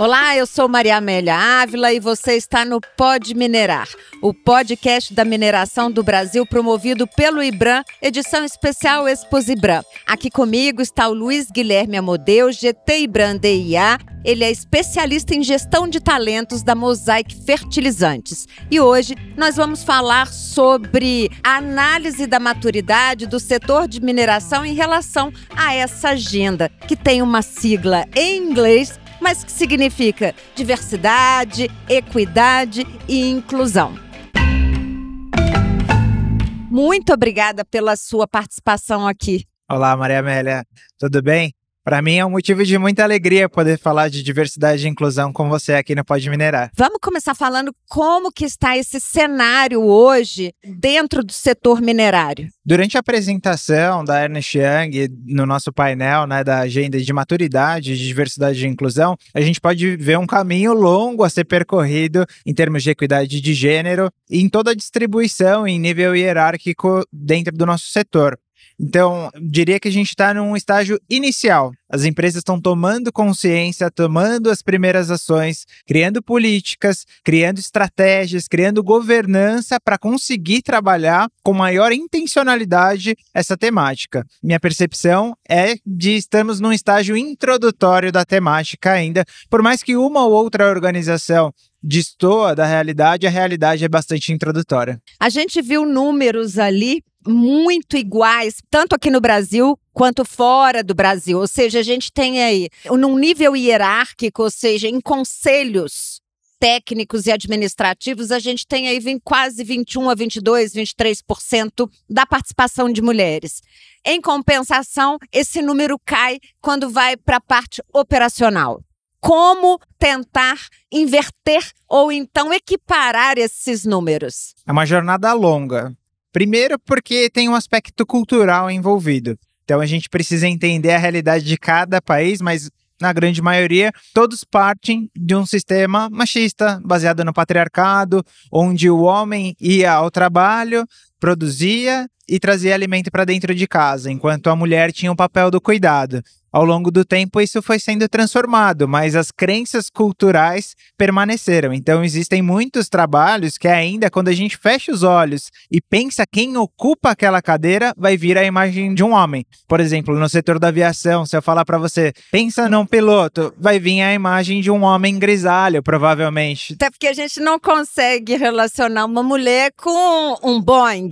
Olá, eu sou Maria Amélia Ávila e você está no Pod Minerar, o podcast da mineração do Brasil promovido pelo IBRAM, edição especial Exposibram. Aqui comigo está o Luiz Guilherme Amodeu, GT IBRAM DIA. Ele é especialista em gestão de talentos da Mosaic Fertilizantes. E hoje nós vamos falar sobre a análise da maturidade do setor de mineração em relação a essa agenda, que tem uma sigla em inglês mas que significa diversidade, equidade e inclusão. Muito obrigada pela sua participação aqui. Olá, Maria Amélia, tudo bem? Para mim é um motivo de muita alegria poder falar de diversidade e inclusão com você aqui no Pode Minerar. Vamos começar falando como que está esse cenário hoje dentro do setor minerário. Durante a apresentação da Ernest Young no nosso painel né, da agenda de maturidade, de diversidade e inclusão, a gente pode ver um caminho longo a ser percorrido em termos de equidade de gênero e em toda a distribuição em nível hierárquico dentro do nosso setor. Então, diria que a gente está num estágio inicial. As empresas estão tomando consciência, tomando as primeiras ações, criando políticas, criando estratégias, criando governança para conseguir trabalhar com maior intencionalidade essa temática. Minha percepção é de estamos num estágio introdutório da temática ainda, por mais que uma ou outra organização destoa da realidade, a realidade é bastante introdutória. A gente viu números ali muito iguais, tanto aqui no Brasil quanto fora do Brasil. Ou seja, a gente tem aí, num nível hierárquico, ou seja, em conselhos técnicos e administrativos, a gente tem aí quase 21 a 22, 23% da participação de mulheres. Em compensação, esse número cai quando vai para a parte operacional. Como tentar inverter ou então equiparar esses números? É uma jornada longa. Primeiro, porque tem um aspecto cultural envolvido. Então a gente precisa entender a realidade de cada país, mas na grande maioria, todos partem de um sistema machista, baseado no patriarcado, onde o homem ia ao trabalho, produzia e trazia alimento para dentro de casa, enquanto a mulher tinha o papel do cuidado. Ao longo do tempo, isso foi sendo transformado, mas as crenças culturais permaneceram. Então, existem muitos trabalhos que, ainda quando a gente fecha os olhos e pensa quem ocupa aquela cadeira, vai vir a imagem de um homem. Por exemplo, no setor da aviação, se eu falar para você, pensa num piloto, vai vir a imagem de um homem grisalho, provavelmente. Até porque a gente não consegue relacionar uma mulher com um Boeing.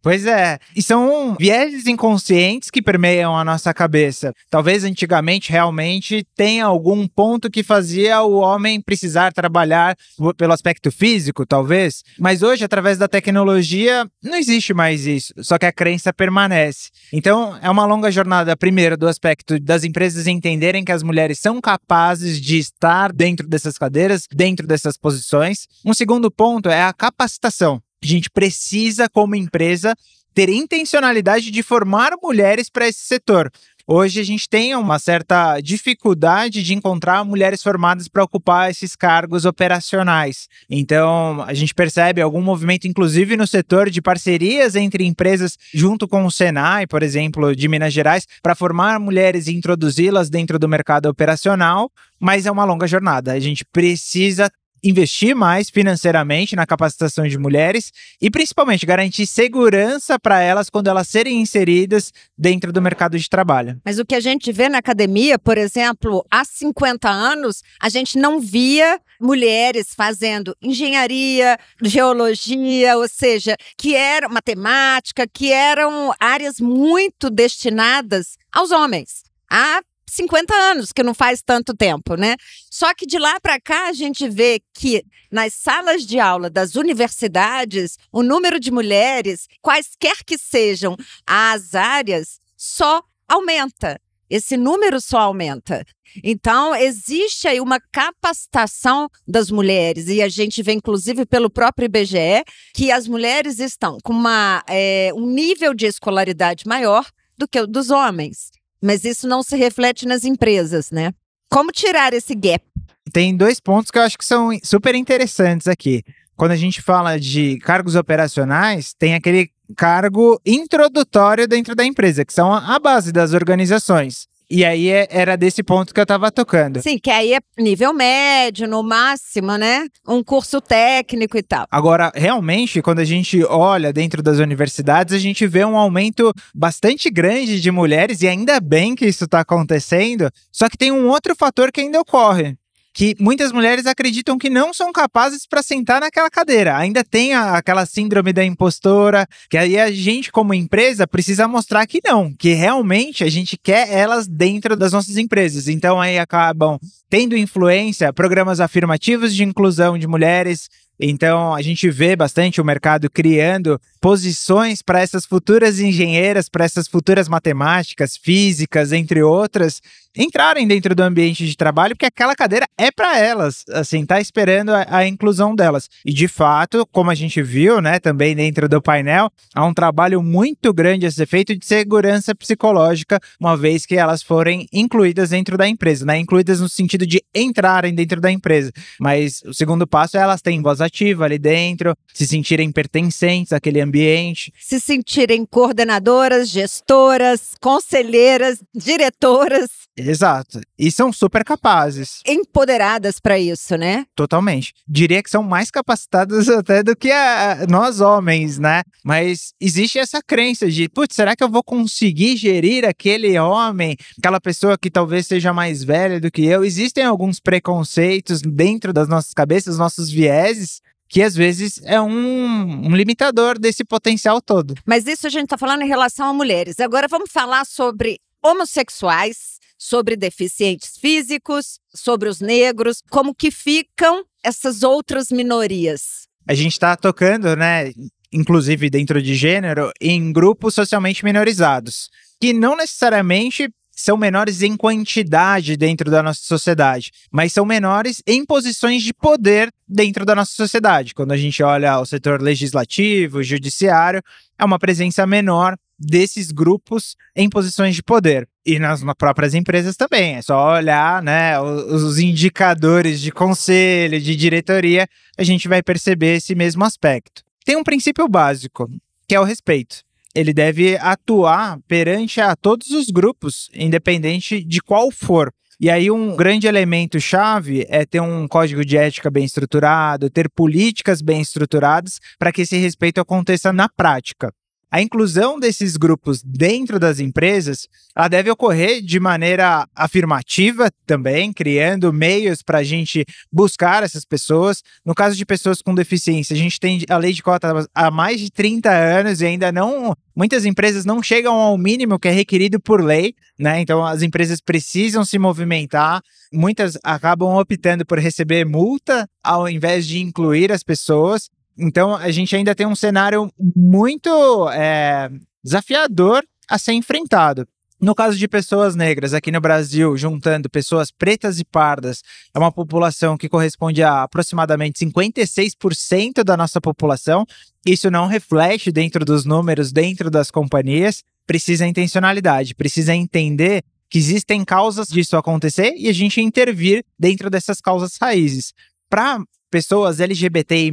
Pois é. E são vieses inconscientes que permeiam a nossa cabeça. Talvez antigamente realmente tenha algum ponto que fazia o homem precisar trabalhar pelo aspecto físico, talvez. Mas hoje, através da tecnologia, não existe mais isso. Só que a crença permanece. Então, é uma longa jornada, primeiro, do aspecto das empresas entenderem que as mulheres são capazes de estar dentro dessas cadeiras, dentro dessas posições. Um segundo ponto é a capacitação. A gente precisa, como empresa, ter intencionalidade de formar mulheres para esse setor. Hoje a gente tem uma certa dificuldade de encontrar mulheres formadas para ocupar esses cargos operacionais. Então, a gente percebe algum movimento, inclusive no setor de parcerias entre empresas, junto com o Senai, por exemplo, de Minas Gerais, para formar mulheres e introduzi-las dentro do mercado operacional, mas é uma longa jornada. A gente precisa investir mais financeiramente na capacitação de mulheres e principalmente garantir segurança para elas quando elas serem inseridas dentro do mercado de trabalho. Mas o que a gente vê na academia, por exemplo, há 50 anos, a gente não via mulheres fazendo engenharia, geologia, ou seja, que era matemática, que eram áreas muito destinadas aos homens. Há 50 anos, que não faz tanto tempo, né? Só que de lá para cá a gente vê que nas salas de aula das universidades, o número de mulheres, quaisquer que sejam as áreas, só aumenta. Esse número só aumenta. Então, existe aí uma capacitação das mulheres, e a gente vê, inclusive, pelo próprio IBGE, que as mulheres estão com uma, é, um nível de escolaridade maior do que o dos homens. Mas isso não se reflete nas empresas, né? Como tirar esse gap? Tem dois pontos que eu acho que são super interessantes aqui. Quando a gente fala de cargos operacionais, tem aquele cargo introdutório dentro da empresa, que são a base das organizações. E aí é, era desse ponto que eu estava tocando. Sim, que aí é nível médio, no máximo, né? Um curso técnico e tal. Agora, realmente, quando a gente olha dentro das universidades, a gente vê um aumento bastante grande de mulheres, e ainda bem que isso está acontecendo. Só que tem um outro fator que ainda ocorre que muitas mulheres acreditam que não são capazes para sentar naquela cadeira. Ainda tem a, aquela síndrome da impostora, que aí a gente, como empresa, precisa mostrar que não, que realmente a gente quer elas dentro das nossas empresas. Então aí acabam tendo influência programas afirmativos de inclusão de mulheres, então, a gente vê bastante o mercado criando posições para essas futuras engenheiras, para essas futuras matemáticas, físicas, entre outras, entrarem dentro do ambiente de trabalho, porque aquela cadeira é para elas, assim, tá esperando a, a, inclusão delas. E de fato, como a gente viu, né, também dentro do painel, há um trabalho muito grande a ser feito de segurança psicológica, uma vez que elas forem incluídas dentro da empresa, né, incluídas no sentido de entrarem dentro da empresa. Mas o segundo passo é elas terem voz ativa ali dentro, se sentirem pertencentes àquele ambiente. Se sentirem coordenadoras, gestoras, conselheiras, diretoras. Exato. E são super capazes. Empoderadas para isso, né? Totalmente. Diria que são mais capacitadas até do que a, nós homens, né? Mas existe essa crença de, putz, será que eu vou conseguir gerir aquele homem, aquela pessoa que talvez seja mais velha do que eu? Existem alguns preconceitos dentro das nossas cabeças, nossos vieses, que às vezes é um, um, limitador desse potencial todo. Mas isso a gente está falando em relação a mulheres. Agora vamos falar sobre homossexuais, sobre deficientes físicos, sobre os negros, como que ficam essas outras minorias. A gente está tocando, né, inclusive dentro de gênero, em grupos socialmente minorizados, que não necessariamente são menores em quantidade dentro da nossa sociedade, mas são menores em posições de poder dentro da nossa sociedade. Quando a gente olha o setor legislativo, judiciário, é uma presença menor desses grupos em posições de poder. E nas próprias empresas também. É só olhar né, os indicadores de conselho, de diretoria, a gente vai perceber esse mesmo aspecto. Tem um princípio básico, que é o respeito ele deve atuar perante a todos os grupos, independente de qual for. E aí, um grande elemento chave é ter um código de ética bem estruturado, ter políticas bem estruturadas para que esse respeito aconteça na prática. A inclusão desses grupos dentro das empresas, ela deve ocorrer de maneira afirmativa também, criando meios para a gente buscar essas pessoas. No caso de pessoas com deficiência, a gente tem a lei de cota há mais de 30 anos e ainda não muitas empresas não chegam ao mínimo que é requerido por lei, né? Então as empresas precisam se movimentar. Muitas acabam optando por receber multa ao invés de incluir as pessoas. Então a gente ainda tem um cenário muito é, desafiador a ser enfrentado. No caso de pessoas negras, aqui no Brasil, juntando pessoas pretas e pardas, é uma população que corresponde a aproximadamente 56% da nossa população. Isso não reflete dentro dos números, dentro das companhias. Precisa intencionalidade, precisa entender que existem causas disso acontecer e a gente intervir dentro dessas causas raízes. Para pessoas LGBTI,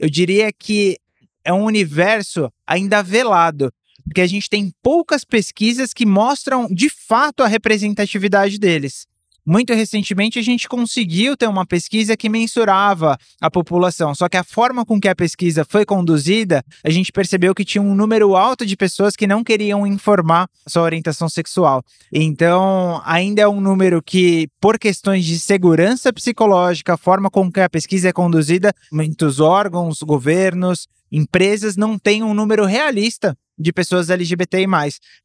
eu diria que é um universo ainda velado, porque a gente tem poucas pesquisas que mostram de fato a representatividade deles. Muito recentemente, a gente conseguiu ter uma pesquisa que mensurava a população, só que a forma com que a pesquisa foi conduzida, a gente percebeu que tinha um número alto de pessoas que não queriam informar sua orientação sexual. Então, ainda é um número que, por questões de segurança psicológica, a forma com que a pesquisa é conduzida, muitos órgãos, governos, empresas não têm um número realista de pessoas LGBTI+.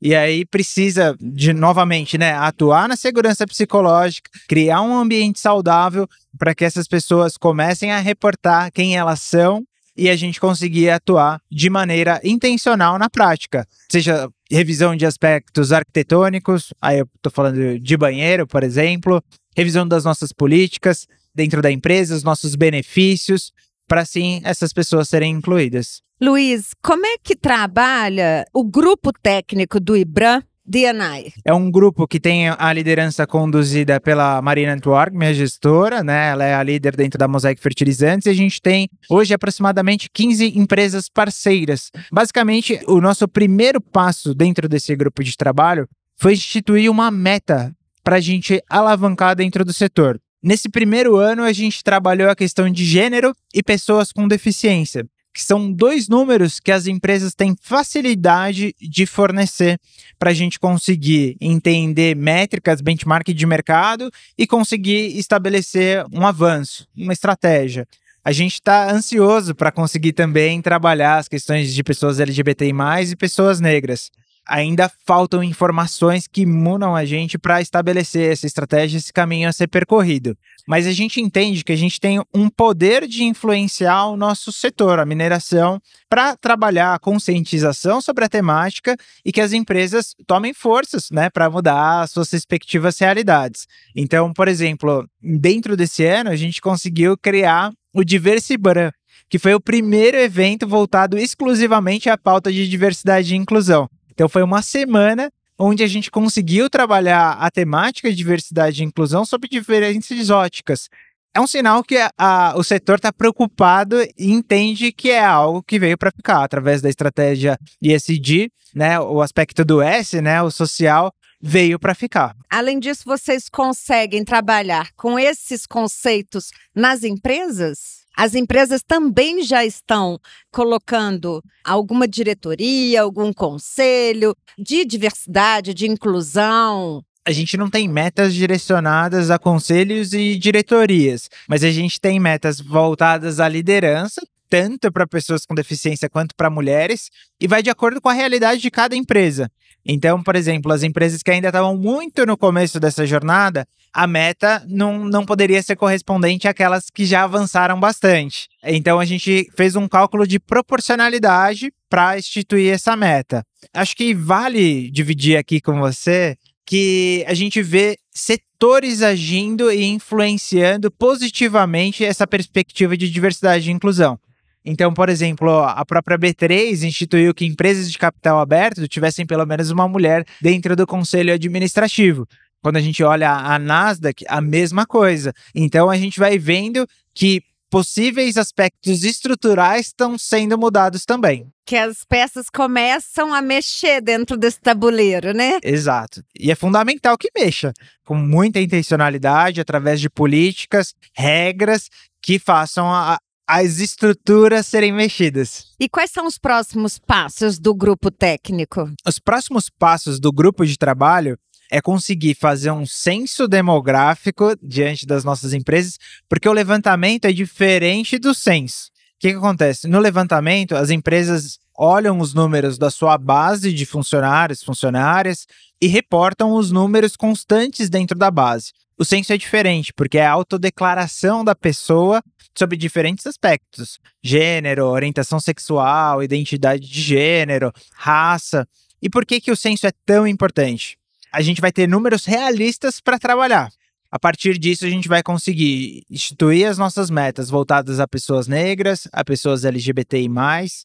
E aí precisa de novamente, né, atuar na segurança psicológica, criar um ambiente saudável para que essas pessoas comecem a reportar quem elas são e a gente conseguir atuar de maneira intencional na prática, seja revisão de aspectos arquitetônicos, aí eu estou falando de banheiro, por exemplo, revisão das nossas políticas dentro da empresa, os nossos benefícios, para sim essas pessoas serem incluídas. Luiz, como é que trabalha o grupo técnico do IBRAM DNI. É um grupo que tem a liderança conduzida pela Marina Antwerp, minha gestora, né? Ela é a líder dentro da Mosaic Fertilizantes e a gente tem hoje aproximadamente 15 empresas parceiras. Basicamente, o nosso primeiro passo dentro desse grupo de trabalho foi instituir uma meta para a gente alavancar dentro do setor. Nesse primeiro ano, a gente trabalhou a questão de gênero e pessoas com deficiência que são dois números que as empresas têm facilidade de fornecer para a gente conseguir entender métricas, benchmark de mercado e conseguir estabelecer um avanço, uma estratégia. A gente está ansioso para conseguir também trabalhar as questões de pessoas LGBTI e pessoas negras ainda faltam informações que munam a gente para estabelecer essa estratégia, esse caminho a ser percorrido. Mas a gente entende que a gente tem um poder de influenciar o nosso setor, a mineração, para trabalhar a conscientização sobre a temática e que as empresas tomem forças né, para mudar as suas respectivas realidades. Então, por exemplo, dentro desse ano, a gente conseguiu criar o Diversibran, que foi o primeiro evento voltado exclusivamente à pauta de diversidade e inclusão. Então foi uma semana onde a gente conseguiu trabalhar a temática de diversidade e inclusão sob diferentes óticas. É um sinal que a, o setor está preocupado e entende que é algo que veio para ficar através da estratégia ESG, né? O aspecto do S, né? O social veio para ficar. Além disso, vocês conseguem trabalhar com esses conceitos nas empresas? As empresas também já estão colocando alguma diretoria, algum conselho de diversidade, de inclusão, a gente não tem metas direcionadas a conselhos e diretorias, mas a gente tem metas voltadas à liderança, tanto para pessoas com deficiência quanto para mulheres, e vai de acordo com a realidade de cada empresa. Então, por exemplo, as empresas que ainda estavam muito no começo dessa jornada, a meta não, não poderia ser correspondente àquelas que já avançaram bastante. Então, a gente fez um cálculo de proporcionalidade para instituir essa meta. Acho que vale dividir aqui com você que a gente vê setores agindo e influenciando positivamente essa perspectiva de diversidade e inclusão. Então, por exemplo, a própria B3 instituiu que empresas de capital aberto tivessem pelo menos uma mulher dentro do conselho administrativo. Quando a gente olha a Nasdaq, a mesma coisa. Então, a gente vai vendo que possíveis aspectos estruturais estão sendo mudados também. Que as peças começam a mexer dentro desse tabuleiro, né? Exato. E é fundamental que mexa com muita intencionalidade, através de políticas, regras que façam a, as estruturas serem mexidas. E quais são os próximos passos do grupo técnico? Os próximos passos do grupo de trabalho é conseguir fazer um censo demográfico diante das nossas empresas, porque o levantamento é diferente do censo. O que, que acontece? No levantamento, as empresas olham os números da sua base de funcionários, funcionárias e reportam os números constantes dentro da base. O censo é diferente, porque é a autodeclaração da pessoa sobre diferentes aspectos: gênero, orientação sexual, identidade de gênero, raça. E por que, que o censo é tão importante? A gente vai ter números realistas para trabalhar. A partir disso, a gente vai conseguir instituir as nossas metas voltadas a pessoas negras, a pessoas LGBTI,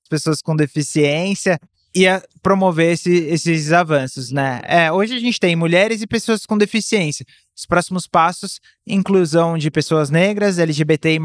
pessoas com deficiência e promover esse, esses avanços, né? É, hoje a gente tem mulheres e pessoas com deficiência. Os próximos passos, inclusão de pessoas negras, LGBTI+,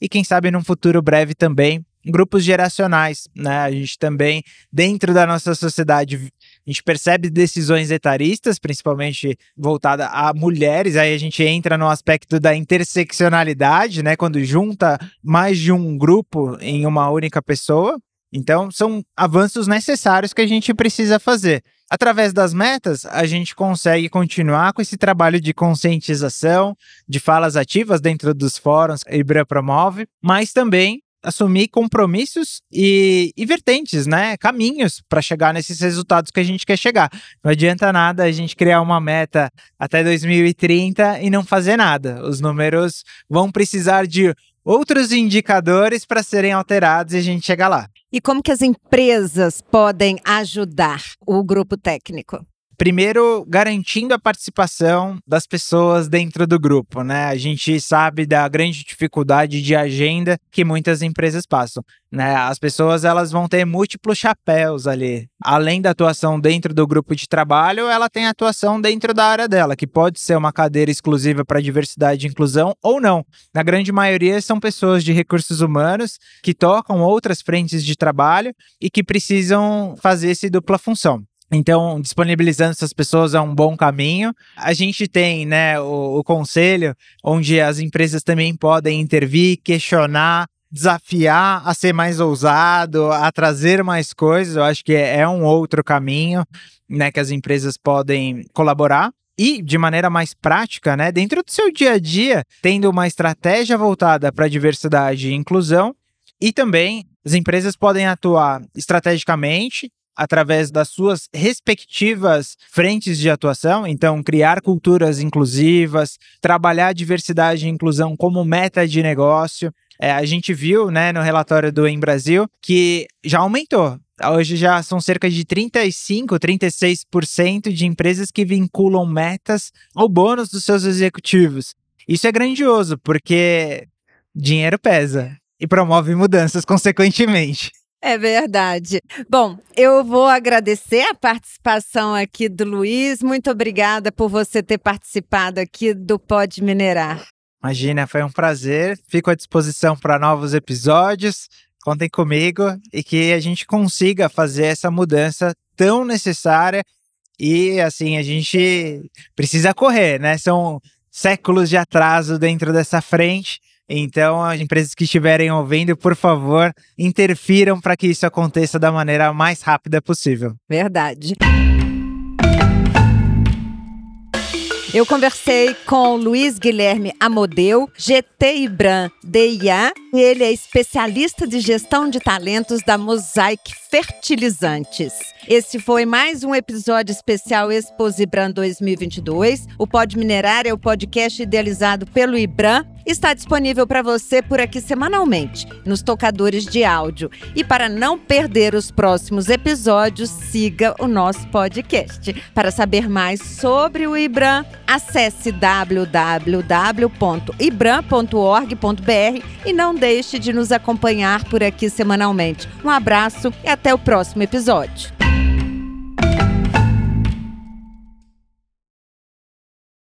e quem sabe num futuro breve também, grupos geracionais, né? A gente também, dentro da nossa sociedade, a gente percebe decisões etaristas, principalmente voltada a mulheres, aí a gente entra no aspecto da interseccionalidade, né? Quando junta mais de um grupo em uma única pessoa. Então, são avanços necessários que a gente precisa fazer. Através das metas, a gente consegue continuar com esse trabalho de conscientização, de falas ativas dentro dos fóruns que a Ibra promove, mas também assumir compromissos e, e vertentes, né? Caminhos para chegar nesses resultados que a gente quer chegar. Não adianta nada a gente criar uma meta até 2030 e não fazer nada. Os números vão precisar de outros indicadores para serem alterados e a gente chegar lá. E como que as empresas podem ajudar o grupo técnico? Primeiro, garantindo a participação das pessoas dentro do grupo, né? A gente sabe da grande dificuldade de agenda que muitas empresas passam, né? As pessoas elas vão ter múltiplos chapéus ali. Além da atuação dentro do grupo de trabalho, ela tem atuação dentro da área dela, que pode ser uma cadeira exclusiva para diversidade e inclusão ou não. Na grande maioria são pessoas de recursos humanos que tocam outras frentes de trabalho e que precisam fazer essa dupla função. Então, disponibilizando essas pessoas é um bom caminho. A gente tem né, o, o conselho, onde as empresas também podem intervir, questionar, desafiar a ser mais ousado, a trazer mais coisas. Eu acho que é, é um outro caminho né, que as empresas podem colaborar e de maneira mais prática, né, dentro do seu dia a dia, tendo uma estratégia voltada para diversidade e inclusão, e também as empresas podem atuar estrategicamente através das suas respectivas frentes de atuação, então criar culturas inclusivas, trabalhar diversidade e inclusão como meta de negócio. É, a gente viu, né, no relatório do Em Brasil que já aumentou. Hoje já são cerca de 35, 36% de empresas que vinculam metas ao bônus dos seus executivos. Isso é grandioso, porque dinheiro pesa e promove mudanças consequentemente. É verdade. Bom, eu vou agradecer a participação aqui do Luiz. Muito obrigada por você ter participado aqui do Pode Minerar. Imagina, foi um prazer. Fico à disposição para novos episódios. Contem comigo e que a gente consiga fazer essa mudança tão necessária. E assim, a gente precisa correr, né? São séculos de atraso dentro dessa frente então, as empresas que estiverem ouvindo, por favor, interfiram para que isso aconteça da maneira mais rápida possível. Verdade. Eu conversei com Luiz Guilherme Amodeu, GT Ibram DIA, e ele é especialista de gestão de talentos da Mosaic Fertilizantes. Esse foi mais um episódio especial Expos Ibram 2022. O Pod Minerar é o podcast idealizado pelo Ibram está disponível para você por aqui semanalmente, nos tocadores de áudio. E para não perder os próximos episódios, siga o nosso podcast. Para saber mais sobre o IBRAM, acesse www.ibram.org.br e não deixe de nos acompanhar por aqui semanalmente. Um abraço e até o próximo episódio.